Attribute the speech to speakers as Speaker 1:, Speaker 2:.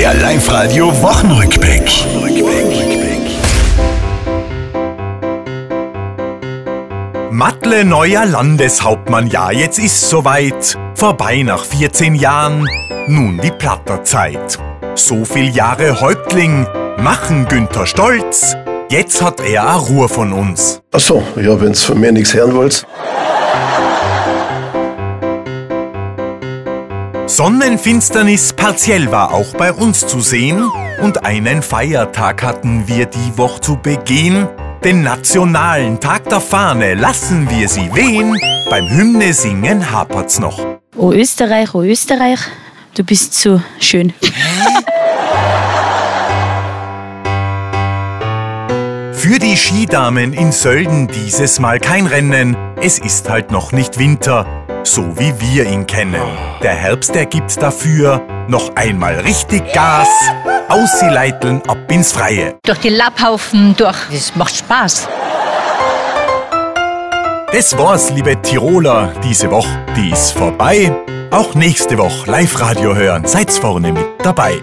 Speaker 1: Der Live-Radio Wochenrückblick.
Speaker 2: Mattle neuer Landeshauptmann, ja, jetzt ist soweit. Vorbei nach 14 Jahren, nun die Platterzeit. So viel Jahre Häuptling machen Günther stolz. Jetzt hat er a Ruhe von uns.
Speaker 3: Ach so, ja, wenn's von mir nichts hören wollt.
Speaker 2: Sonnenfinsternis partiell war auch bei uns zu sehen und einen Feiertag hatten wir die Woche zu begehen. Den nationalen Tag der Fahne lassen wir sie wehen. Beim Hymne singen hapert's noch.
Speaker 4: Oh Österreich, oh Österreich, du bist so schön.
Speaker 2: Für die Skidamen in Sölden dieses Mal kein Rennen. Es ist halt noch nicht Winter, so wie wir ihn kennen. Der Herbst, der gibt dafür noch einmal richtig Gas. Aus sie leiteln, ab ins Freie.
Speaker 5: durch die Lapphaufen durch. Das macht Spaß.
Speaker 2: Das war's, liebe Tiroler. Diese Woche, die ist vorbei. Auch nächste Woche Live-Radio hören. Seid's vorne mit dabei.